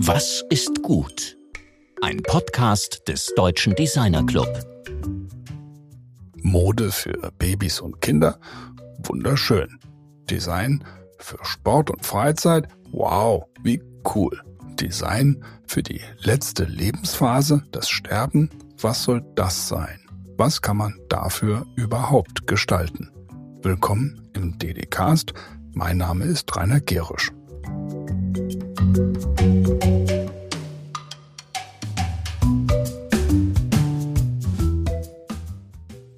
Was ist gut? Ein Podcast des Deutschen Designer Club. Mode für Babys und Kinder? Wunderschön. Design für Sport und Freizeit? Wow, wie cool. Design für die letzte Lebensphase, das Sterben? Was soll das sein? Was kann man dafür überhaupt gestalten? Willkommen im DD-Cast. Mein Name ist Rainer Gerisch.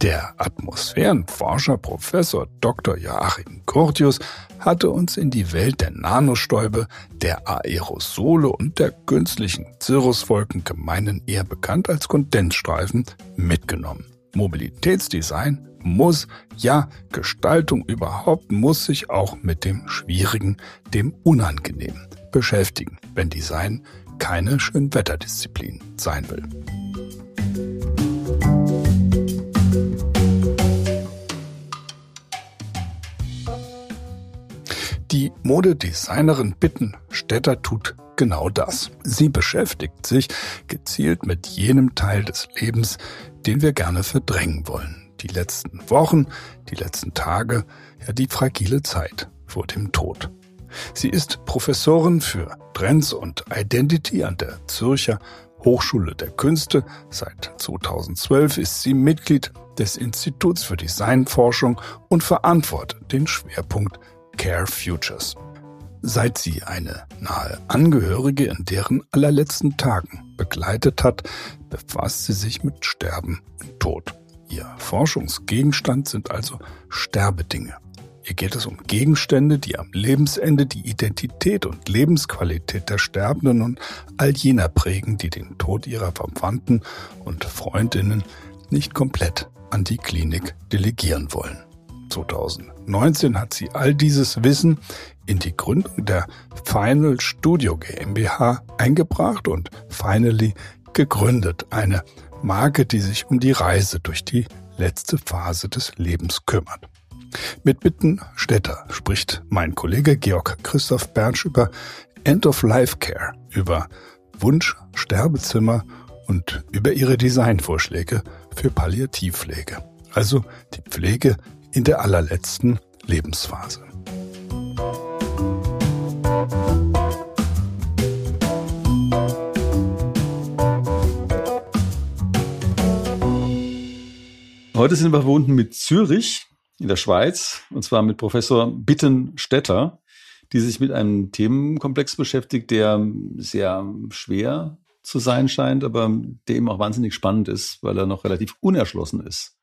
Der Atmosphärenforscher Professor Dr. Joachim Curtius hatte uns in die Welt der Nanostäube, der Aerosole und der künstlichen Cirruswolken, gemeinen eher bekannt als Kondensstreifen, mitgenommen. Mobilitätsdesign muss, ja, Gestaltung überhaupt muss sich auch mit dem Schwierigen, dem Unangenehmen beschäftigen, wenn Design keine Schönwetterdisziplin sein will. Die Modedesignerin Bitten Städter tut genau das. Sie beschäftigt sich gezielt mit jenem Teil des Lebens, den wir gerne verdrängen wollen. Die letzten Wochen, die letzten Tage, ja die fragile Zeit vor dem Tod. Sie ist Professorin für Trends und Identity an der Zürcher Hochschule der Künste. Seit 2012 ist sie Mitglied des Instituts für Designforschung und verantwortet den Schwerpunkt Care Futures. Seit sie eine nahe Angehörige in deren allerletzten Tagen begleitet hat, befasst sie sich mit Sterben und Tod. Ihr Forschungsgegenstand sind also Sterbedinge. Hier geht es um Gegenstände, die am Lebensende die Identität und Lebensqualität der Sterbenden und all jener prägen, die den Tod ihrer Verwandten und Freundinnen nicht komplett an die Klinik delegieren wollen. 2019 hat sie all dieses Wissen in die Gründung der Final Studio GmbH eingebracht und finally gegründet. Eine Marke, die sich um die Reise durch die letzte Phase des Lebens kümmert. Mit Bitten Städter spricht mein Kollege Georg Christoph Bernsch über End-of-Life-Care, über Wunsch, Sterbezimmer und über ihre Designvorschläge für Palliativpflege. Also die Pflege in der allerletzten Lebensphase. Heute sind wir verbunden mit Zürich in der Schweiz, und zwar mit Professor Bittenstetter, die sich mit einem Themenkomplex beschäftigt, der sehr schwer zu sein scheint, aber der eben auch wahnsinnig spannend ist, weil er noch relativ unerschlossen ist.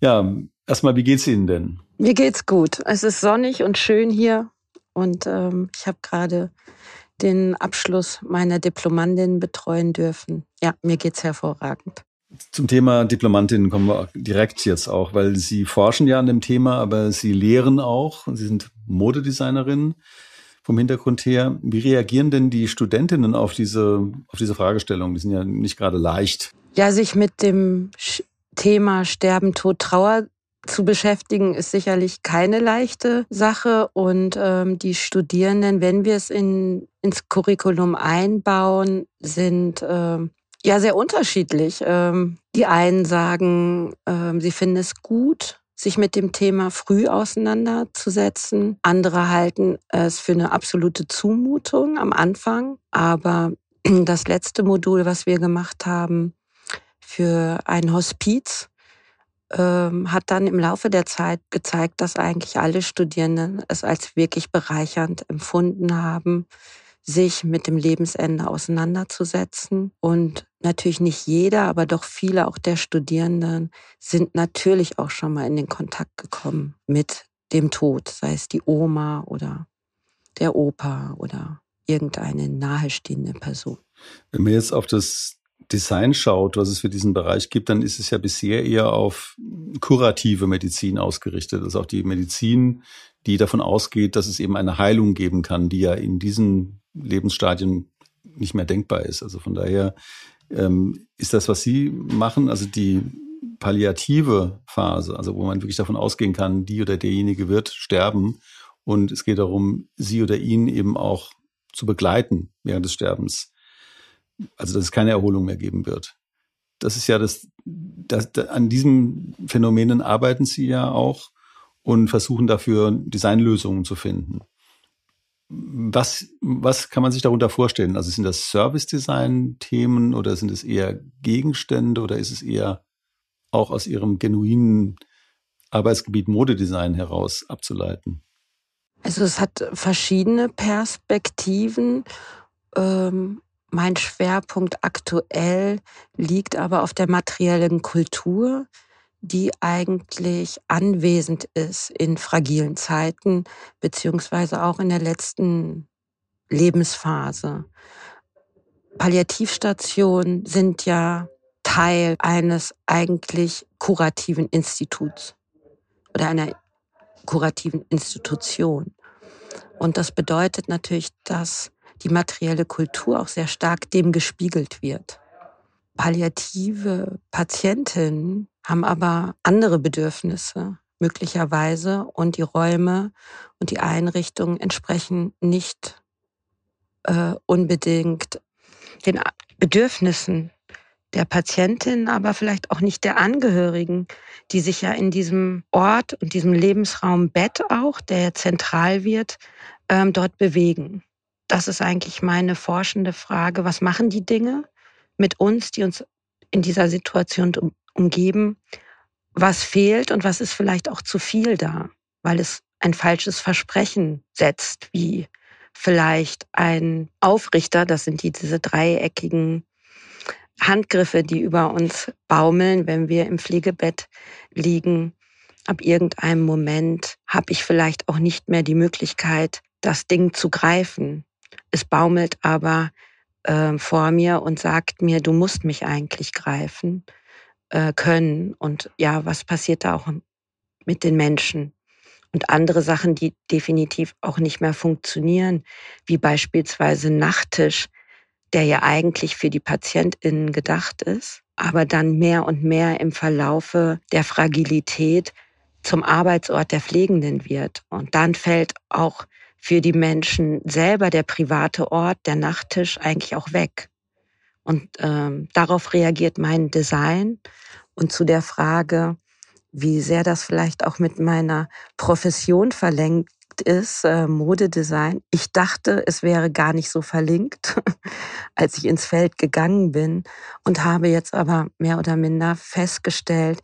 Ja, erstmal, wie geht's Ihnen denn? Mir geht's gut. Es ist sonnig und schön hier und ähm, ich habe gerade den Abschluss meiner Diplomandin betreuen dürfen. Ja, mir geht's hervorragend. Zum Thema Diplomantin kommen wir direkt jetzt auch, weil Sie forschen ja an dem Thema, aber Sie lehren auch. Sie sind Modedesignerin vom Hintergrund her. Wie reagieren denn die Studentinnen auf diese, auf diese Fragestellung? Die sind ja nicht gerade leicht. Ja, sich mit dem Thema Sterben, Tod, Trauer zu beschäftigen, ist sicherlich keine leichte Sache. Und ähm, die Studierenden, wenn wir es in, ins Curriculum einbauen, sind ähm, ja, sehr unterschiedlich. Ähm, die einen sagen, ähm, sie finden es gut, sich mit dem Thema früh auseinanderzusetzen. Andere halten es für eine absolute Zumutung am Anfang. Aber das letzte Modul, was wir gemacht haben für ein Hospiz, ähm, hat dann im Laufe der Zeit gezeigt, dass eigentlich alle Studierenden es als wirklich bereichernd empfunden haben, sich mit dem Lebensende auseinanderzusetzen. Und natürlich nicht jeder, aber doch viele auch der Studierenden sind natürlich auch schon mal in den Kontakt gekommen mit dem Tod, sei es die Oma oder der Opa oder irgendeine nahestehende Person. Wenn man jetzt auf das Design schaut, was es für diesen Bereich gibt, dann ist es ja bisher eher auf kurative Medizin ausgerichtet. Also auch die Medizin, die davon ausgeht, dass es eben eine Heilung geben kann, die ja in diesen Lebensstadien nicht mehr denkbar ist. Also von daher ähm, ist das, was Sie machen, also die palliative Phase, also wo man wirklich davon ausgehen kann, die oder derjenige wird sterben und es geht darum, sie oder ihn eben auch zu begleiten während des Sterbens. Also dass es keine Erholung mehr geben wird. Das ist ja das, das, das an diesen Phänomenen arbeiten Sie ja auch und versuchen dafür Designlösungen zu finden. Was, was kann man sich darunter vorstellen? Also sind das Service-Design-Themen oder sind es eher Gegenstände oder ist es eher auch aus Ihrem genuinen Arbeitsgebiet Modedesign heraus abzuleiten? Also es hat verschiedene Perspektiven. Ähm, mein Schwerpunkt aktuell liegt aber auf der materiellen Kultur, die eigentlich anwesend ist in fragilen Zeiten, beziehungsweise auch in der letzten Lebensphase. Palliativstationen sind ja Teil eines eigentlich kurativen Instituts oder einer kurativen Institution. Und das bedeutet natürlich, dass die materielle Kultur auch sehr stark dem gespiegelt wird. Palliative Patientinnen haben aber andere Bedürfnisse möglicherweise und die Räume und die Einrichtungen entsprechen nicht äh, unbedingt den Bedürfnissen der Patientin, aber vielleicht auch nicht der Angehörigen, die sich ja in diesem Ort und diesem Lebensraum Bett auch, der ja zentral wird, ähm, dort bewegen. Das ist eigentlich meine forschende Frage. Was machen die Dinge mit uns, die uns in dieser Situation umgeben? Was fehlt und was ist vielleicht auch zu viel da, weil es ein falsches Versprechen setzt, wie vielleicht ein Aufrichter, das sind die, diese dreieckigen Handgriffe, die über uns baumeln, wenn wir im Pflegebett liegen. Ab irgendeinem Moment habe ich vielleicht auch nicht mehr die Möglichkeit, das Ding zu greifen. Es baumelt aber äh, vor mir und sagt mir, du musst mich eigentlich greifen äh, können. Und ja, was passiert da auch mit den Menschen? Und andere Sachen, die definitiv auch nicht mehr funktionieren, wie beispielsweise Nachttisch, der ja eigentlich für die PatientInnen gedacht ist, aber dann mehr und mehr im Verlaufe der Fragilität zum Arbeitsort der Pflegenden wird. Und dann fällt auch für die Menschen selber der private Ort, der Nachttisch eigentlich auch weg. Und ähm, darauf reagiert mein Design. Und zu der Frage, wie sehr das vielleicht auch mit meiner Profession verlinkt ist, äh, Modedesign. Ich dachte, es wäre gar nicht so verlinkt, als ich ins Feld gegangen bin und habe jetzt aber mehr oder minder festgestellt,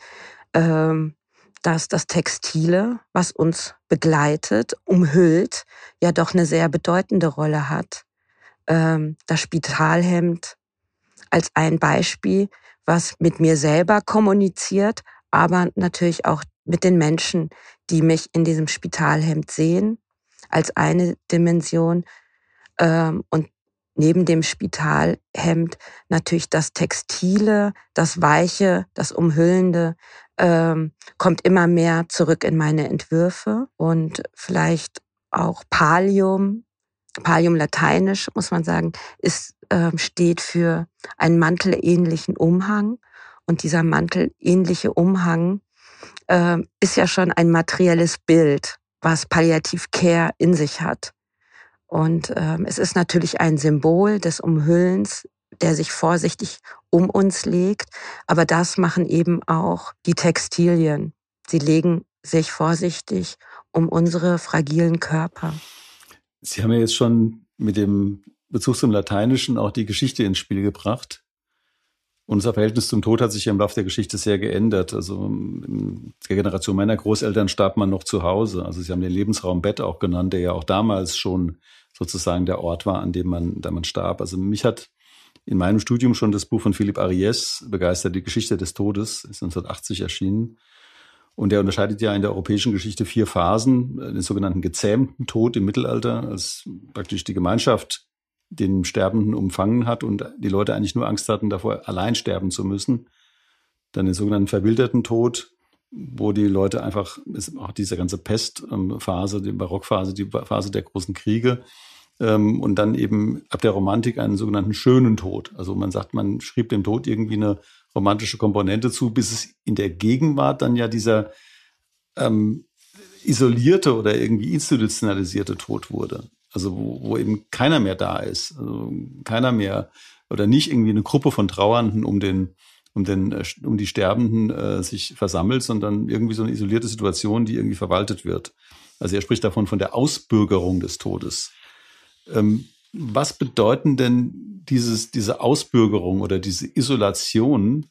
ähm, dass das Textile, was uns begleitet, umhüllt, ja doch eine sehr bedeutende Rolle hat. Ähm, das Spitalhemd als ein Beispiel, was mit mir selber kommuniziert, aber natürlich auch mit den Menschen, die mich in diesem Spitalhemd sehen, als eine Dimension. Ähm, und neben dem Spitalhemd natürlich das Textile, das Weiche, das Umhüllende ähm, kommt immer mehr zurück in meine Entwürfe und vielleicht auch Pallium, Pallium lateinisch muss man sagen, ist, äh, steht für einen mantelähnlichen Umhang und dieser mantelähnliche Umhang äh, ist ja schon ein materielles Bild, was Palliativ Care in sich hat. Und ähm, es ist natürlich ein Symbol des Umhüllens, der sich vorsichtig um uns legt. Aber das machen eben auch die Textilien. Sie legen sich vorsichtig um unsere fragilen Körper. Sie haben ja jetzt schon mit dem Bezug zum Lateinischen auch die Geschichte ins Spiel gebracht. Unser Verhältnis zum Tod hat sich im Laufe der Geschichte sehr geändert. Also in der Generation meiner Großeltern starb man noch zu Hause. Also sie haben den Lebensraum Bett auch genannt, der ja auch damals schon sozusagen der Ort war, an dem man, da man starb. Also mich hat in meinem Studium schon das Buch von Philipp Ariès begeistert, die Geschichte des Todes, ist 1980 erschienen. Und er unterscheidet ja in der europäischen Geschichte vier Phasen, den sogenannten gezähmten Tod im Mittelalter, als praktisch die Gemeinschaft den Sterbenden umfangen hat und die Leute eigentlich nur Angst hatten, davor allein sterben zu müssen. Dann den sogenannten verwilderten Tod, wo die Leute einfach, ist auch diese ganze Pestphase, die Barockphase, die Phase der großen Kriege, ähm, und dann eben ab der Romantik einen sogenannten schönen Tod. Also man sagt, man schrieb dem Tod irgendwie eine romantische Komponente zu, bis es in der Gegenwart dann ja dieser ähm, isolierte oder irgendwie institutionalisierte Tod wurde. Also wo, wo eben keiner mehr da ist, also keiner mehr oder nicht irgendwie eine Gruppe von Trauernden um den um den äh, um die Sterbenden äh, sich versammelt, sondern irgendwie so eine isolierte Situation, die irgendwie verwaltet wird. Also er spricht davon von der Ausbürgerung des Todes. Ähm, was bedeuten denn dieses, diese Ausbürgerung oder diese Isolation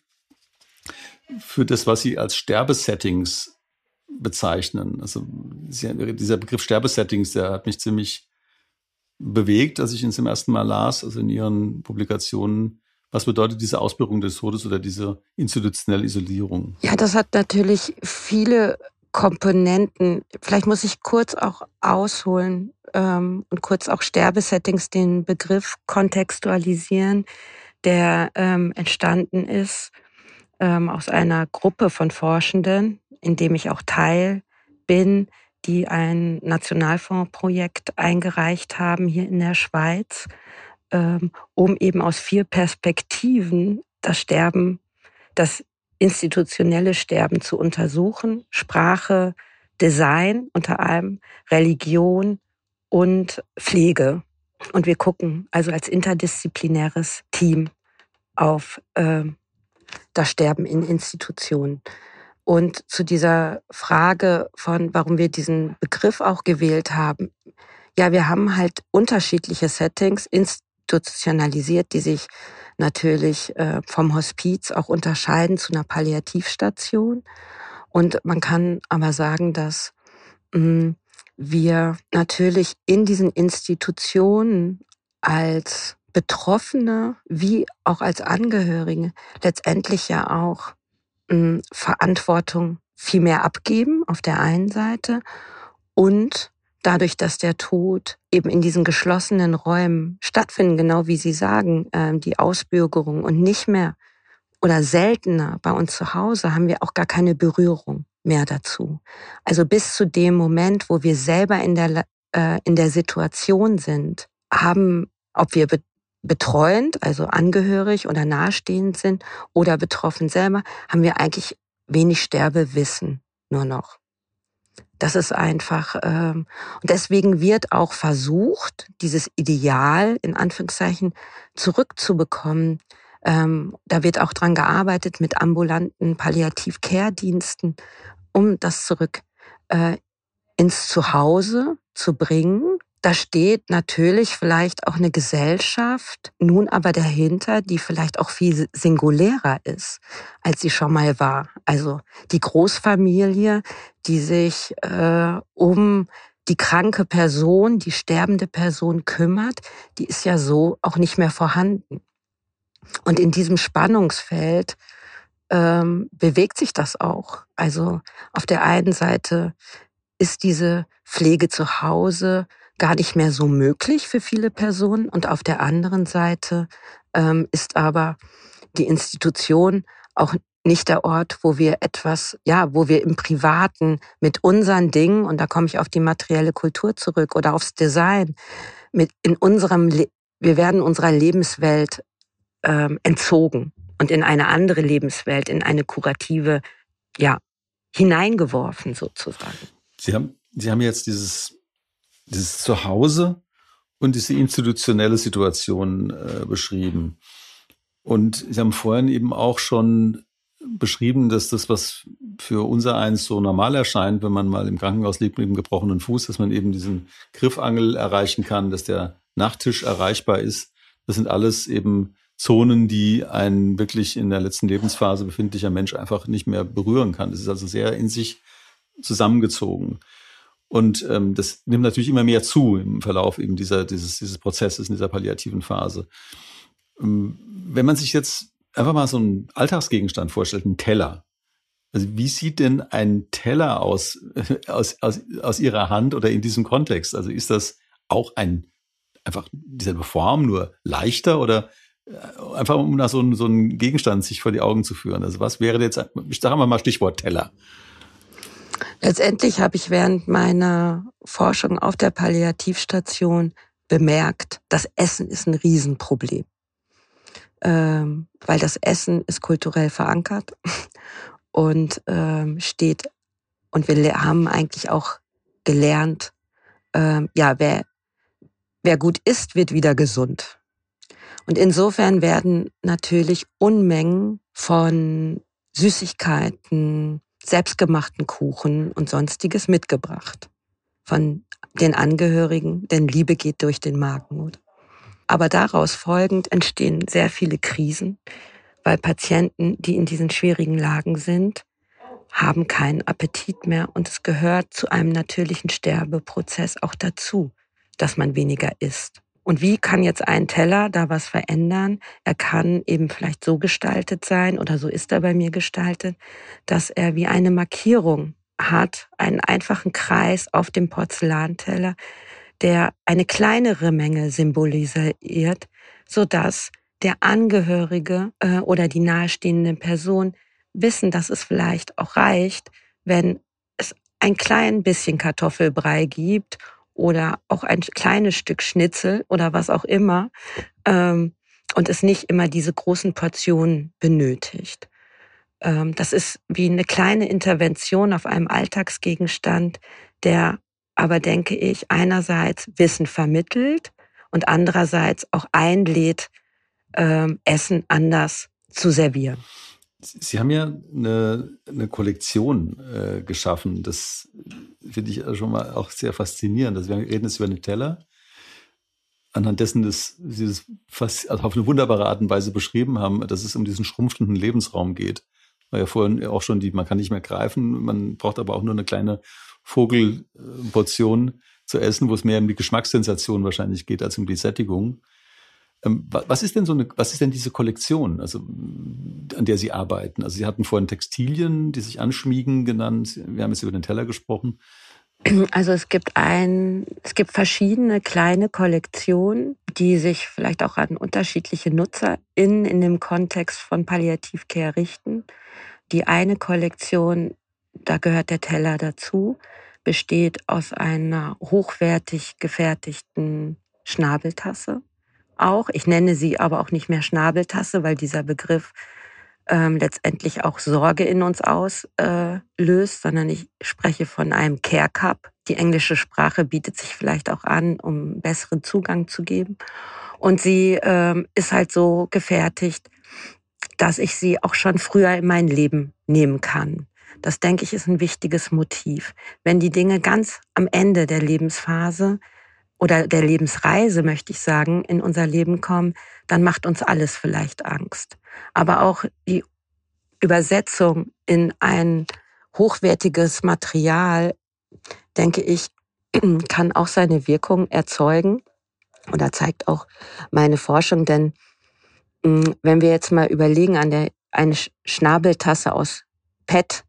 für das, was Sie als Sterbesettings bezeichnen? Also dieser Begriff Sterbesettings, der hat mich ziemlich bewegt, als ich ihn zum ersten Mal las, also in Ihren Publikationen. Was bedeutet diese Ausbürgerung des Todes oder diese institutionelle Isolierung? Ja, das hat natürlich viele Komponenten. Vielleicht muss ich kurz auch ausholen ähm, und kurz auch Sterbesettings, den Begriff kontextualisieren, der ähm, entstanden ist ähm, aus einer Gruppe von Forschenden, in dem ich auch Teil bin, die ein Nationalfondsprojekt eingereicht haben hier in der Schweiz, ähm, um eben aus vier Perspektiven das Sterben, das institutionelle Sterben zu untersuchen, Sprache, Design unter allem, Religion und Pflege. Und wir gucken also als interdisziplinäres Team auf äh, das Sterben in Institutionen. Und zu dieser Frage von, warum wir diesen Begriff auch gewählt haben. Ja, wir haben halt unterschiedliche Settings institutionalisiert, die sich natürlich äh, vom Hospiz auch unterscheiden zu einer Palliativstation. Und man kann aber sagen, dass hm, wir natürlich in diesen Institutionen als Betroffene wie auch als Angehörige letztendlich ja auch mh, hm, Verantwortung viel mehr abgeben auf der einen Seite und dadurch, dass der Tod eben in diesen geschlossenen Räumen stattfindet, genau wie Sie sagen, äh, die Ausbürgerung und nicht mehr oder seltener bei uns zu Hause haben wir auch gar keine Berührung mehr dazu. Also bis zu dem Moment, wo wir selber in der, äh, in der Situation sind, haben, ob wir betreuend, also angehörig oder nahestehend sind oder betroffen selber, haben wir eigentlich wenig Sterbewissen nur noch. Das ist einfach, ähm, und deswegen wird auch versucht, dieses Ideal in Anführungszeichen zurückzubekommen. Ähm, da wird auch dran gearbeitet mit ambulanten Palliativ-Care-Diensten, um das zurück äh, ins Zuhause zu bringen, da steht natürlich vielleicht auch eine Gesellschaft, nun aber dahinter, die vielleicht auch viel singulärer ist, als sie schon mal war. Also die Großfamilie, die sich äh, um die kranke Person, die sterbende Person kümmert, die ist ja so auch nicht mehr vorhanden. Und in diesem Spannungsfeld ähm, bewegt sich das auch. Also auf der einen Seite ist diese Pflege zu Hause gar nicht mehr so möglich für viele Personen. Und auf der anderen Seite ähm, ist aber die Institution auch nicht der Ort, wo wir etwas, ja, wo wir im Privaten mit unseren Dingen, und da komme ich auf die materielle Kultur zurück oder aufs Design, mit in unserem, Le wir werden unserer Lebenswelt ähm, entzogen und in eine andere Lebenswelt, in eine kurative, ja, hineingeworfen sozusagen. Sie haben, Sie haben jetzt dieses dieses Zuhause und diese institutionelle Situation äh, beschrieben. Und Sie haben vorhin eben auch schon beschrieben, dass das, was für unser eins so normal erscheint, wenn man mal im Krankenhaus liegt mit einem gebrochenen Fuß, dass man eben diesen Griffangel erreichen kann, dass der Nachttisch erreichbar ist. Das sind alles eben Zonen, die ein wirklich in der letzten Lebensphase befindlicher Mensch einfach nicht mehr berühren kann. Das ist also sehr in sich zusammengezogen. Und ähm, das nimmt natürlich immer mehr zu im Verlauf eben dieser, dieses, dieses Prozesses, in dieser palliativen Phase. Ähm, wenn man sich jetzt einfach mal so einen Alltagsgegenstand vorstellt, einen Teller. Also wie sieht denn ein Teller aus, aus, aus, aus Ihrer Hand oder in diesem Kontext? Also ist das auch ein, einfach dieselbe Form, nur leichter oder äh, einfach um nach so, einem so einen Gegenstand sich vor die Augen zu führen? Also was wäre jetzt, sagen wir mal Stichwort Teller. Letztendlich habe ich während meiner Forschung auf der Palliativstation bemerkt, das Essen ist ein Riesenproblem. Ähm, weil das Essen ist kulturell verankert und ähm, steht, und wir haben eigentlich auch gelernt, ähm, ja, wer, wer gut isst, wird wieder gesund. Und insofern werden natürlich Unmengen von Süßigkeiten, selbstgemachten Kuchen und sonstiges mitgebracht von den Angehörigen, denn Liebe geht durch den Magen. Aber daraus folgend entstehen sehr viele Krisen, weil Patienten, die in diesen schwierigen Lagen sind, haben keinen Appetit mehr und es gehört zu einem natürlichen Sterbeprozess auch dazu, dass man weniger isst. Und wie kann jetzt ein Teller da was verändern? Er kann eben vielleicht so gestaltet sein oder so ist er bei mir gestaltet, dass er wie eine Markierung hat, einen einfachen Kreis auf dem Porzellanteller, der eine kleinere Menge symbolisiert, so dass der Angehörige äh, oder die nahestehende Person wissen, dass es vielleicht auch reicht, wenn es ein klein bisschen Kartoffelbrei gibt oder auch ein kleines Stück Schnitzel oder was auch immer ähm, und es nicht immer diese großen Portionen benötigt. Ähm, das ist wie eine kleine Intervention auf einem Alltagsgegenstand, der aber, denke ich, einerseits Wissen vermittelt und andererseits auch einlädt, ähm, Essen anders zu servieren. Sie haben ja eine, eine Kollektion äh, geschaffen. Das finde ich schon mal auch sehr faszinierend. Also wir reden jetzt über einen Teller, anhand dessen dass Sie das fast also auf eine wunderbare Art und Weise beschrieben haben, dass es um diesen schrumpfenden Lebensraum geht. War ja vorhin auch schon die, man kann nicht mehr greifen, man braucht aber auch nur eine kleine Vogelportion zu essen, wo es mehr um die Geschmackssensation wahrscheinlich geht als um die Sättigung. Ähm, was ist denn so eine, was ist denn diese Kollektion, also an der Sie arbeiten? Also Sie hatten vorhin Textilien, die sich anschmiegen genannt. Wir haben jetzt über den Teller gesprochen. Also es gibt ein, es gibt verschiedene kleine Kollektionen, die sich vielleicht auch an unterschiedliche NutzerInnen in dem Kontext von Palliativcare richten. Die eine Kollektion, da gehört der Teller dazu, besteht aus einer hochwertig gefertigten Schnabeltasse. Auch, ich nenne sie aber auch nicht mehr Schnabeltasse, weil dieser Begriff ähm, letztendlich auch Sorge in uns auslöst, äh, sondern ich spreche von einem Care Cup. Die englische Sprache bietet sich vielleicht auch an, um besseren Zugang zu geben. Und sie ähm, ist halt so gefertigt, dass ich sie auch schon früher in mein Leben nehmen kann. Das denke ich ist ein wichtiges Motiv. Wenn die Dinge ganz am Ende der Lebensphase oder der Lebensreise, möchte ich sagen, in unser Leben kommen, dann macht uns alles vielleicht Angst. Aber auch die Übersetzung in ein hochwertiges Material, denke ich, kann auch seine Wirkung erzeugen. Oder zeigt auch meine Forschung, denn hm, wenn wir jetzt mal überlegen an der, eine Schnabeltasse aus PET,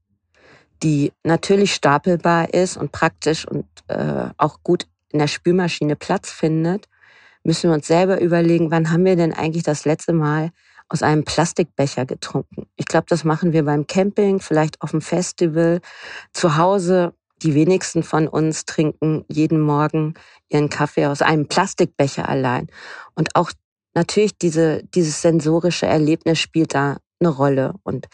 die natürlich stapelbar ist und praktisch und äh, auch gut in der Spülmaschine Platz findet, müssen wir uns selber überlegen, wann haben wir denn eigentlich das letzte Mal aus einem Plastikbecher getrunken. Ich glaube, das machen wir beim Camping, vielleicht auf dem Festival, zu Hause. Die wenigsten von uns trinken jeden Morgen ihren Kaffee aus einem Plastikbecher allein. Und auch natürlich diese, dieses sensorische Erlebnis spielt da eine Rolle. Und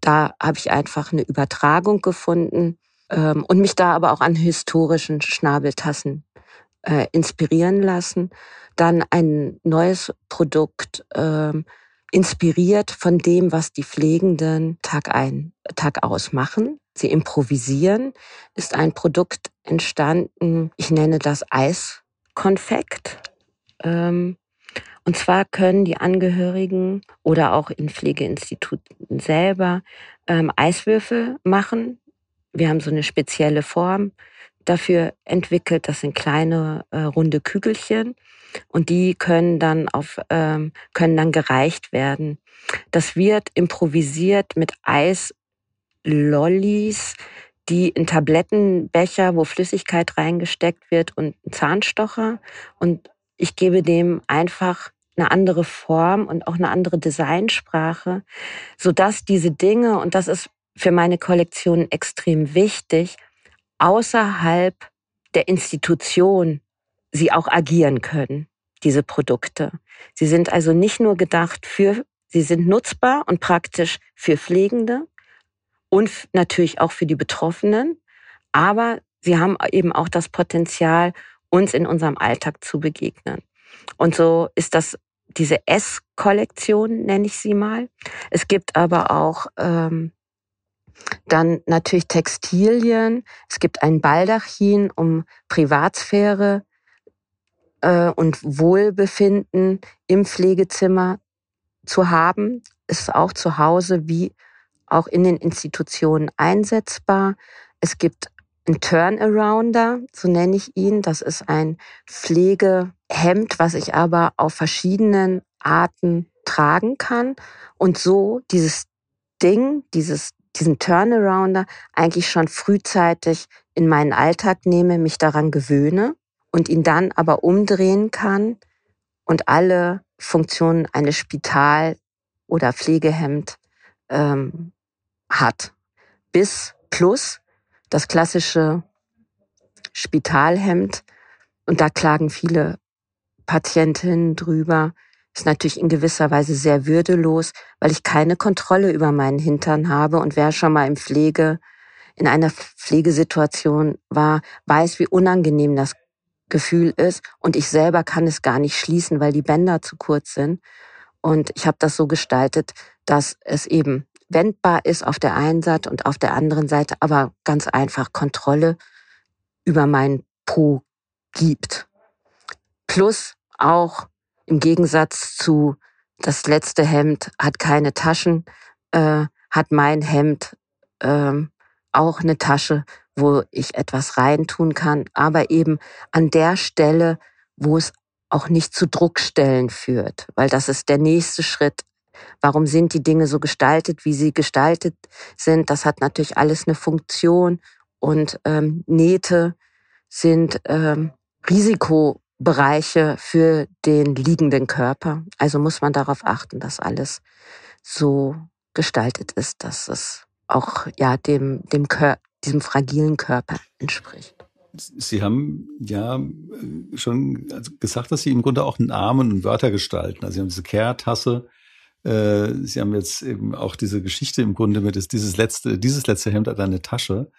da habe ich einfach eine Übertragung gefunden ähm, und mich da aber auch an historischen Schnabeltassen äh, inspirieren lassen. Dann ein neues Produkt ähm, inspiriert von dem, was die Pflegenden Tag ein, Tag aus machen. Sie improvisieren, ist ein Produkt entstanden, ich nenne das Eiskonfekt. Ähm, und zwar können die Angehörigen oder auch in Pflegeinstituten selber ähm, Eiswürfel machen. Wir haben so eine spezielle Form dafür entwickelt. Das sind kleine äh, runde Kügelchen und die können dann auf ähm, können dann gereicht werden. Das wird improvisiert mit Eislollis, die in Tablettenbecher, wo Flüssigkeit reingesteckt wird und Zahnstocher und ich gebe dem einfach eine andere Form und auch eine andere Designsprache, so dass diese Dinge, und das ist für meine Kollektion extrem wichtig, außerhalb der Institution sie auch agieren können, diese Produkte. Sie sind also nicht nur gedacht für, sie sind nutzbar und praktisch für Pflegende und natürlich auch für die Betroffenen, aber sie haben eben auch das Potenzial, uns in unserem Alltag zu begegnen. Und so ist das diese S-Kollektion, nenne ich sie mal. Es gibt aber auch ähm, dann natürlich Textilien. Es gibt ein Baldachin, um Privatsphäre äh, und Wohlbefinden im Pflegezimmer zu haben. Ist auch zu Hause wie auch in den Institutionen einsetzbar. Es gibt ein Turnarounder, so nenne ich ihn. Das ist ein Pflegehemd, was ich aber auf verschiedenen Arten tragen kann und so dieses Ding, dieses, diesen Turnarounder eigentlich schon frühzeitig in meinen Alltag nehme, mich daran gewöhne und ihn dann aber umdrehen kann und alle Funktionen eines Spital- oder Pflegehemd ähm, hat. Bis plus das klassische Spitalhemd. Und da klagen viele Patientinnen drüber. Ist natürlich in gewisser Weise sehr würdelos, weil ich keine Kontrolle über meinen Hintern habe. Und wer schon mal im Pflege, in einer Pflegesituation war, weiß, wie unangenehm das Gefühl ist. Und ich selber kann es gar nicht schließen, weil die Bänder zu kurz sind. Und ich habe das so gestaltet, dass es eben wendbar ist auf der einen Seite und auf der anderen Seite aber ganz einfach Kontrolle über mein Po gibt. Plus auch im Gegensatz zu das letzte Hemd hat keine Taschen, äh, hat mein Hemd ähm, auch eine Tasche, wo ich etwas reintun kann, aber eben an der Stelle, wo es auch nicht zu Druckstellen führt, weil das ist der nächste Schritt Warum sind die Dinge so gestaltet, wie sie gestaltet sind? Das hat natürlich alles eine Funktion und ähm, Nähte sind ähm, Risikobereiche für den liegenden Körper. Also muss man darauf achten, dass alles so gestaltet ist, dass es auch ja dem dem Kör diesem fragilen Körper entspricht. Sie haben ja schon gesagt, dass Sie im Grunde auch Namen und Wörter gestalten. Also Sie haben diese Kehrtasse, äh, Sie haben jetzt eben auch diese Geschichte im Grunde mit dieses letzte, dieses letzte Hemd hat eine Tasche.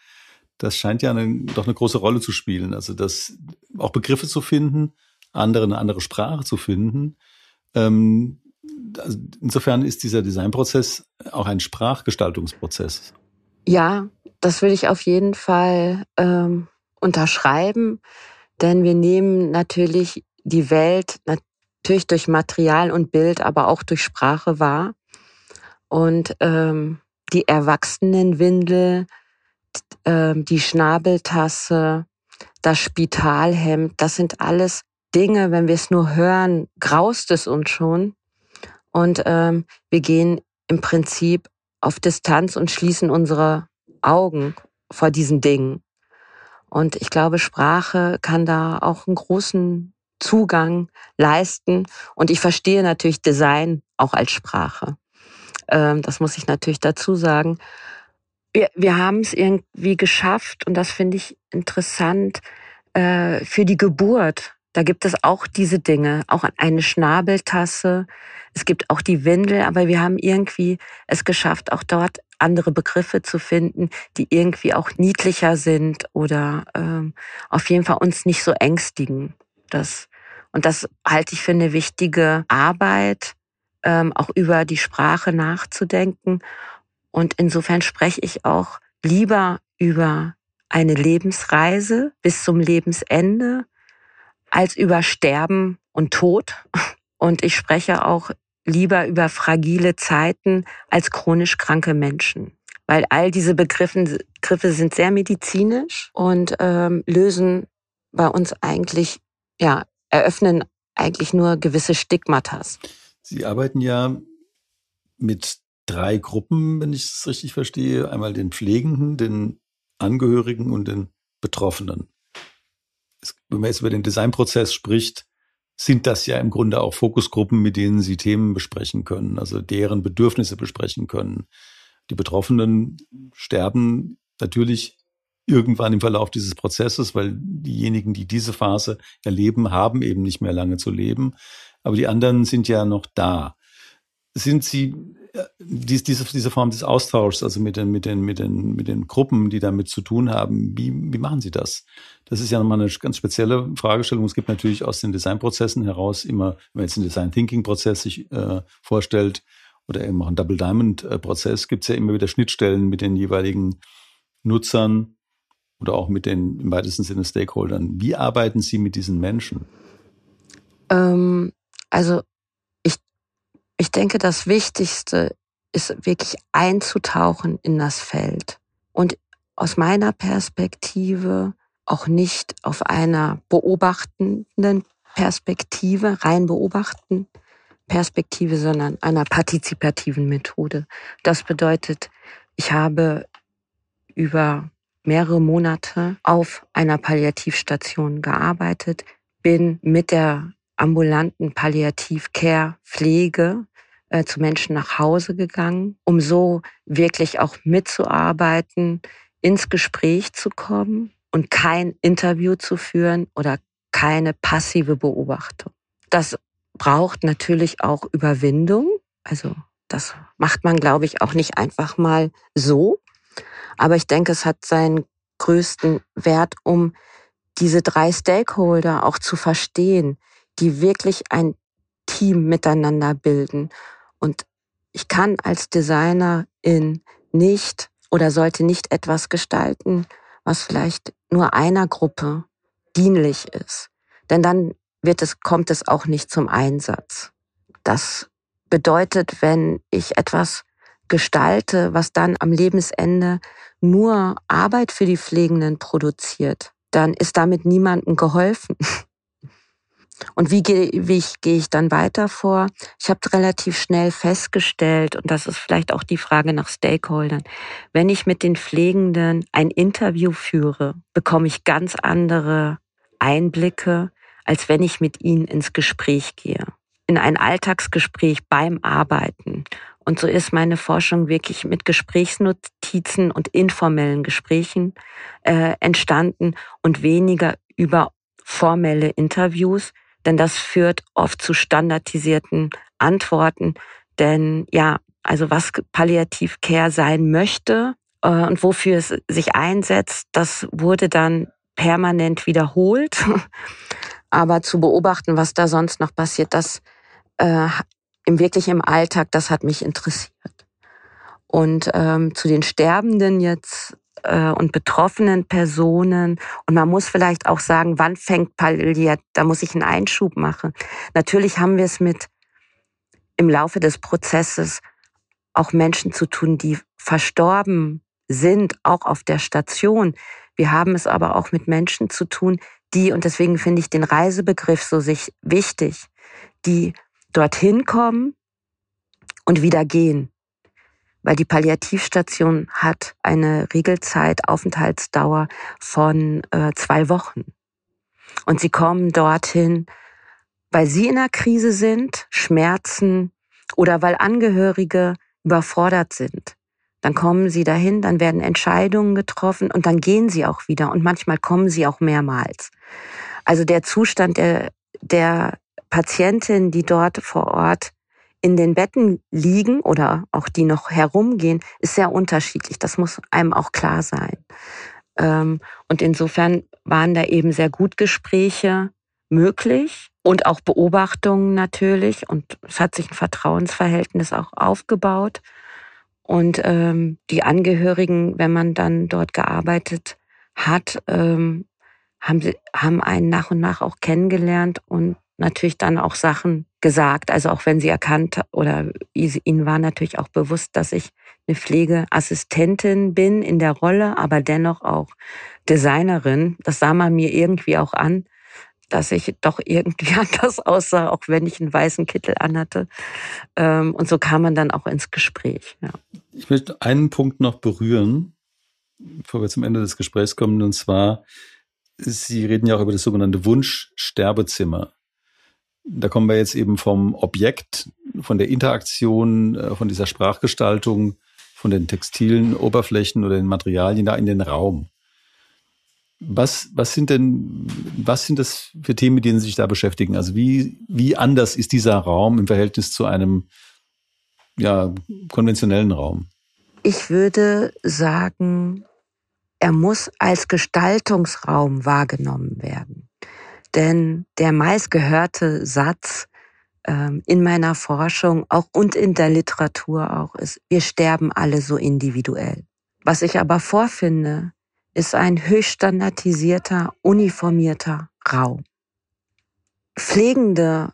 Das scheint ja eine, doch eine große Rolle zu spielen. Also das auch Begriffe zu finden, andere eine andere Sprache zu finden. Ähm, also insofern ist dieser Designprozess auch ein Sprachgestaltungsprozess. Ja, das will ich auf jeden Fall ähm, unterschreiben, denn wir nehmen natürlich die Welt natürlich durch Material und Bild, aber auch durch Sprache wahr. Und ähm, die Erwachsenenwindel, äh, die Schnabeltasse, das Spitalhemd, das sind alles Dinge, wenn wir es nur hören, graust es uns schon. Und ähm, wir gehen im Prinzip auf Distanz und schließen unsere Augen vor diesen Dingen. Und ich glaube, Sprache kann da auch einen großen Zugang leisten. Und ich verstehe natürlich Design auch als Sprache. Ähm, das muss ich natürlich dazu sagen. Wir, wir haben es irgendwie geschafft, und das finde ich interessant, äh, für die Geburt. Da gibt es auch diese Dinge, auch eine Schnabeltasse. Es gibt auch die Windel, aber wir haben irgendwie es geschafft, auch dort andere Begriffe zu finden, die irgendwie auch niedlicher sind oder ähm, auf jeden Fall uns nicht so ängstigen. Das, und das halte ich für eine wichtige Arbeit, ähm, auch über die Sprache nachzudenken. Und insofern spreche ich auch lieber über eine Lebensreise bis zum Lebensende als über Sterben und Tod. Und ich spreche auch lieber über fragile Zeiten als chronisch kranke Menschen. Weil all diese Begriffe, Begriffe sind sehr medizinisch und ähm, lösen bei uns eigentlich ja eröffnen eigentlich nur gewisse Stigmatas. Sie arbeiten ja mit drei Gruppen, wenn ich es richtig verstehe. Einmal den Pflegenden, den Angehörigen und den Betroffenen. Wenn man jetzt über den Designprozess spricht, sind das ja im Grunde auch Fokusgruppen, mit denen Sie Themen besprechen können, also deren Bedürfnisse besprechen können. Die Betroffenen sterben natürlich irgendwann im Verlauf dieses Prozesses, weil diejenigen, die diese Phase erleben, haben eben nicht mehr lange zu leben. Aber die anderen sind ja noch da. Sind Sie dies, diese, diese Form des Austauschs, also mit den, mit den, mit den, mit den Gruppen, die damit zu tun haben, wie, wie machen Sie das? Das ist ja nochmal eine ganz spezielle Fragestellung. Es gibt natürlich aus den Designprozessen heraus immer, wenn man jetzt einen Design Thinking Prozess sich äh, vorstellt oder eben auch einen Double Diamond äh, Prozess, gibt es ja immer wieder Schnittstellen mit den jeweiligen Nutzern oder auch mit den im weitesten Sinne Stakeholdern. Wie arbeiten Sie mit diesen Menschen? Ähm, also ich denke, das Wichtigste ist wirklich einzutauchen in das Feld und aus meiner Perspektive auch nicht auf einer beobachtenden Perspektive, rein beobachten Perspektive, sondern einer partizipativen Methode. Das bedeutet, ich habe über mehrere Monate auf einer Palliativstation gearbeitet, bin mit der ambulanten Palliativcare Pflege äh, zu Menschen nach Hause gegangen, um so wirklich auch mitzuarbeiten, ins Gespräch zu kommen und kein Interview zu führen oder keine passive Beobachtung. Das braucht natürlich auch Überwindung. Also das macht man, glaube ich, auch nicht einfach mal so. Aber ich denke, es hat seinen größten Wert, um diese drei Stakeholder auch zu verstehen, die wirklich ein Team miteinander bilden. Und ich kann als Designerin nicht oder sollte nicht etwas gestalten, was vielleicht nur einer Gruppe dienlich ist. Denn dann wird es, kommt es auch nicht zum Einsatz. Das bedeutet, wenn ich etwas gestalte, was dann am Lebensende nur Arbeit für die Pflegenden produziert, dann ist damit niemandem geholfen. Und wie gehe wie ich, gehe ich dann weiter vor? Ich habe relativ schnell festgestellt, und das ist vielleicht auch die Frage nach Stakeholdern, wenn ich mit den Pflegenden ein Interview führe, bekomme ich ganz andere Einblicke, als wenn ich mit ihnen ins Gespräch gehe. In ein Alltagsgespräch beim Arbeiten. Und so ist meine Forschung wirklich mit Gesprächsnotizen und informellen Gesprächen äh, entstanden und weniger über formelle Interviews, denn das führt oft zu standardisierten Antworten. Denn ja, also was Palliativcare sein möchte äh, und wofür es sich einsetzt, das wurde dann permanent wiederholt. Aber zu beobachten, was da sonst noch passiert, das äh, im wirklich im Alltag, das hat mich interessiert. Und ähm, zu den Sterbenden jetzt äh, und betroffenen Personen. Und man muss vielleicht auch sagen, wann fängt Palliat, da muss ich einen Einschub machen. Natürlich haben wir es mit im Laufe des Prozesses auch Menschen zu tun, die verstorben sind, auch auf der Station. Wir haben es aber auch mit Menschen zu tun, die, und deswegen finde ich den Reisebegriff so sich wichtig, die dorthin kommen und wieder gehen weil die Palliativstation hat eine Regelzeit, Aufenthaltsdauer von äh, zwei Wochen. Und sie kommen dorthin, weil sie in einer Krise sind, Schmerzen oder weil Angehörige überfordert sind. Dann kommen sie dahin, dann werden Entscheidungen getroffen und dann gehen sie auch wieder und manchmal kommen sie auch mehrmals. Also der Zustand der, der Patientin, die dort vor Ort in den Betten liegen oder auch die noch herumgehen, ist sehr unterschiedlich. Das muss einem auch klar sein. Ähm, und insofern waren da eben sehr gut Gespräche möglich und auch Beobachtungen natürlich. Und es hat sich ein Vertrauensverhältnis auch aufgebaut. Und ähm, die Angehörigen, wenn man dann dort gearbeitet hat, ähm, haben, haben einen nach und nach auch kennengelernt und natürlich dann auch Sachen gesagt. Also auch wenn sie erkannt oder ihnen war natürlich auch bewusst, dass ich eine Pflegeassistentin bin in der Rolle, aber dennoch auch Designerin. Das sah man mir irgendwie auch an, dass ich doch irgendwie anders aussah, auch wenn ich einen weißen Kittel anhatte. Ähm, und so kam man dann auch ins Gespräch. Ja. Ich möchte einen Punkt noch berühren, bevor wir zum Ende des Gesprächs kommen, und zwar, Sie reden ja auch über das sogenannte Wunschsterbezimmer. Da kommen wir jetzt eben vom Objekt, von der Interaktion, äh, von dieser Sprachgestaltung, von den textilen Oberflächen oder den Materialien da in den Raum. Was, was sind denn, was sind das für Themen, mit denen Sie sich da beschäftigen? Also wie, wie anders ist dieser Raum im Verhältnis zu einem ja, konventionellen Raum? Ich würde sagen, er muss als Gestaltungsraum wahrgenommen werden. Denn der meistgehörte Satz ähm, in meiner Forschung auch und in der Literatur auch ist, wir sterben alle so individuell. Was ich aber vorfinde, ist ein höchst standardisierter, uniformierter Raum. Pflegende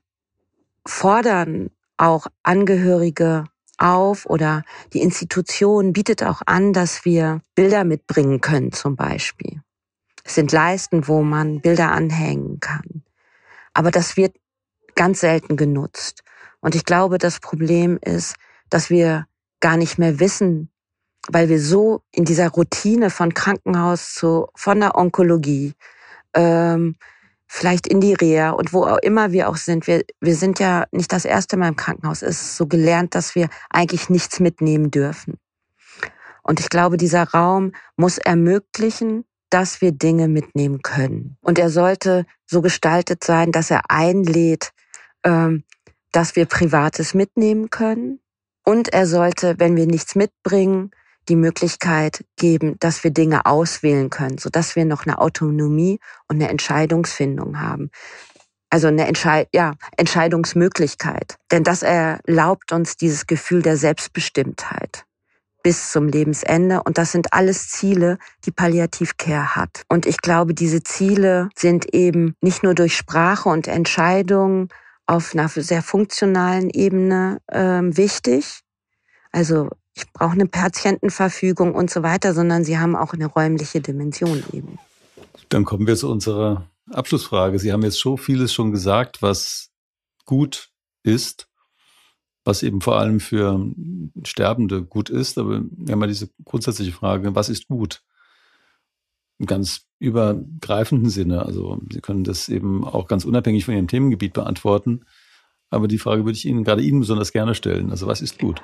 fordern auch Angehörige auf oder die Institution bietet auch an, dass wir Bilder mitbringen können zum Beispiel. Es sind Leisten, wo man Bilder anhängen kann. Aber das wird ganz selten genutzt. Und ich glaube, das Problem ist, dass wir gar nicht mehr wissen, weil wir so in dieser Routine von Krankenhaus zu, von der Onkologie, ähm, vielleicht in die Reha und wo auch immer wir auch sind. Wir, wir sind ja nicht das erste Mal im Krankenhaus. Es ist so gelernt, dass wir eigentlich nichts mitnehmen dürfen. Und ich glaube, dieser Raum muss ermöglichen, dass wir Dinge mitnehmen können. Und er sollte so gestaltet sein, dass er einlädt, ähm, dass wir Privates mitnehmen können. Und er sollte, wenn wir nichts mitbringen, die Möglichkeit geben, dass wir Dinge auswählen können, so dass wir noch eine Autonomie und eine Entscheidungsfindung haben. Also eine Entscheid ja, Entscheidungsmöglichkeit. Denn das erlaubt uns dieses Gefühl der Selbstbestimmtheit bis zum Lebensende. Und das sind alles Ziele, die Palliativcare hat. Und ich glaube, diese Ziele sind eben nicht nur durch Sprache und Entscheidungen auf einer sehr funktionalen Ebene äh, wichtig. Also ich brauche eine Patientenverfügung und so weiter, sondern sie haben auch eine räumliche Dimension eben. Dann kommen wir zu unserer Abschlussfrage. Sie haben jetzt so vieles schon gesagt, was gut ist, was eben vor allem für Sterbende gut ist. Aber wir haben ja diese grundsätzliche Frage, was ist gut? Im ganz übergreifenden Sinne. Also Sie können das eben auch ganz unabhängig von Ihrem Themengebiet beantworten. Aber die Frage würde ich Ihnen, gerade Ihnen besonders gerne stellen. Also was ist gut?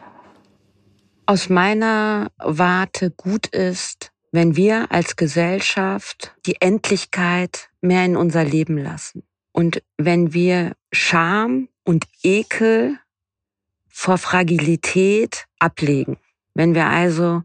aus meiner Warte gut ist, wenn wir als Gesellschaft die Endlichkeit mehr in unser Leben lassen. Und wenn wir Scham und Ekel vor Fragilität ablegen. Wenn wir also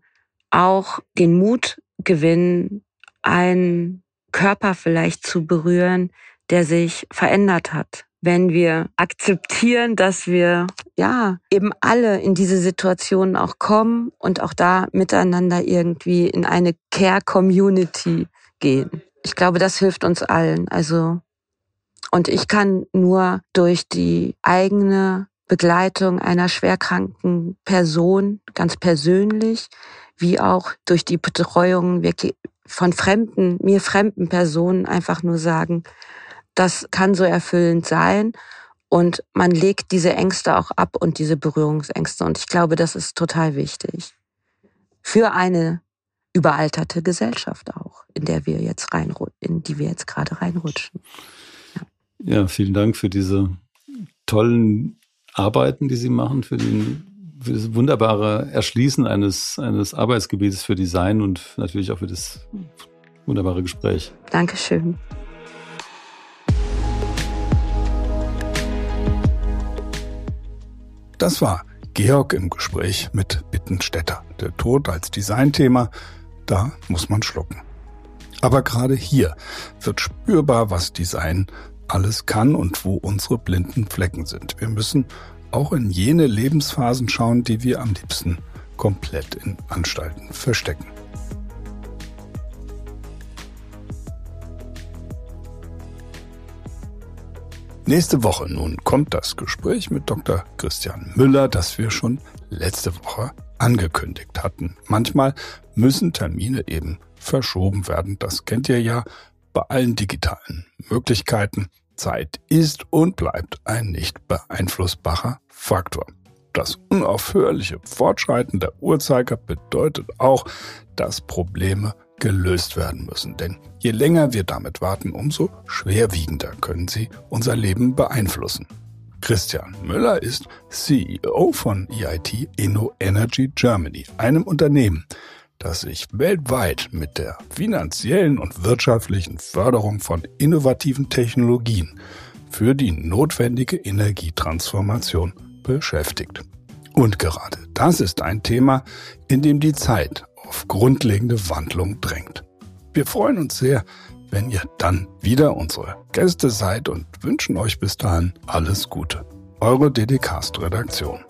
auch den Mut gewinnen, einen Körper vielleicht zu berühren, der sich verändert hat, wenn wir akzeptieren, dass wir ja eben alle in diese Situation auch kommen und auch da miteinander irgendwie in eine Care Community gehen. Ich glaube, das hilft uns allen. Also und ich kann nur durch die eigene Begleitung einer schwerkranken Person ganz persönlich, wie auch durch die Betreuung von fremden, mir fremden Personen einfach nur sagen, das kann so erfüllend sein. Und man legt diese Ängste auch ab und diese Berührungsängste. Und ich glaube, das ist total wichtig. Für eine überalterte Gesellschaft auch, in der wir jetzt rein, in die wir jetzt gerade reinrutschen. Ja. ja, vielen Dank für diese tollen Arbeiten, die Sie machen, für, den, für das wunderbare Erschließen eines, eines Arbeitsgebietes für Design und natürlich auch für das wunderbare Gespräch. Dankeschön. Das war Georg im Gespräch mit Bittenstädter. Der Tod als Designthema, da muss man schlucken. Aber gerade hier wird spürbar, was Design alles kann und wo unsere blinden Flecken sind. Wir müssen auch in jene Lebensphasen schauen, die wir am liebsten komplett in Anstalten verstecken. Nächste Woche nun kommt das Gespräch mit Dr. Christian Müller, das wir schon letzte Woche angekündigt hatten. Manchmal müssen Termine eben verschoben werden. Das kennt ihr ja bei allen digitalen Möglichkeiten. Zeit ist und bleibt ein nicht beeinflussbarer Faktor. Das unaufhörliche Fortschreiten der Uhrzeiger bedeutet auch, dass Probleme gelöst werden müssen. Denn je länger wir damit warten, umso schwerwiegender können sie unser Leben beeinflussen. Christian Müller ist CEO von EIT Inno Energy Germany, einem Unternehmen, das sich weltweit mit der finanziellen und wirtschaftlichen Förderung von innovativen Technologien für die notwendige Energietransformation beschäftigt. Und gerade das ist ein Thema, in dem die Zeit auf grundlegende Wandlung drängt. Wir freuen uns sehr, wenn ihr dann wieder unsere Gäste seid und wünschen euch bis dahin alles Gute. Eure DDcast-Redaktion.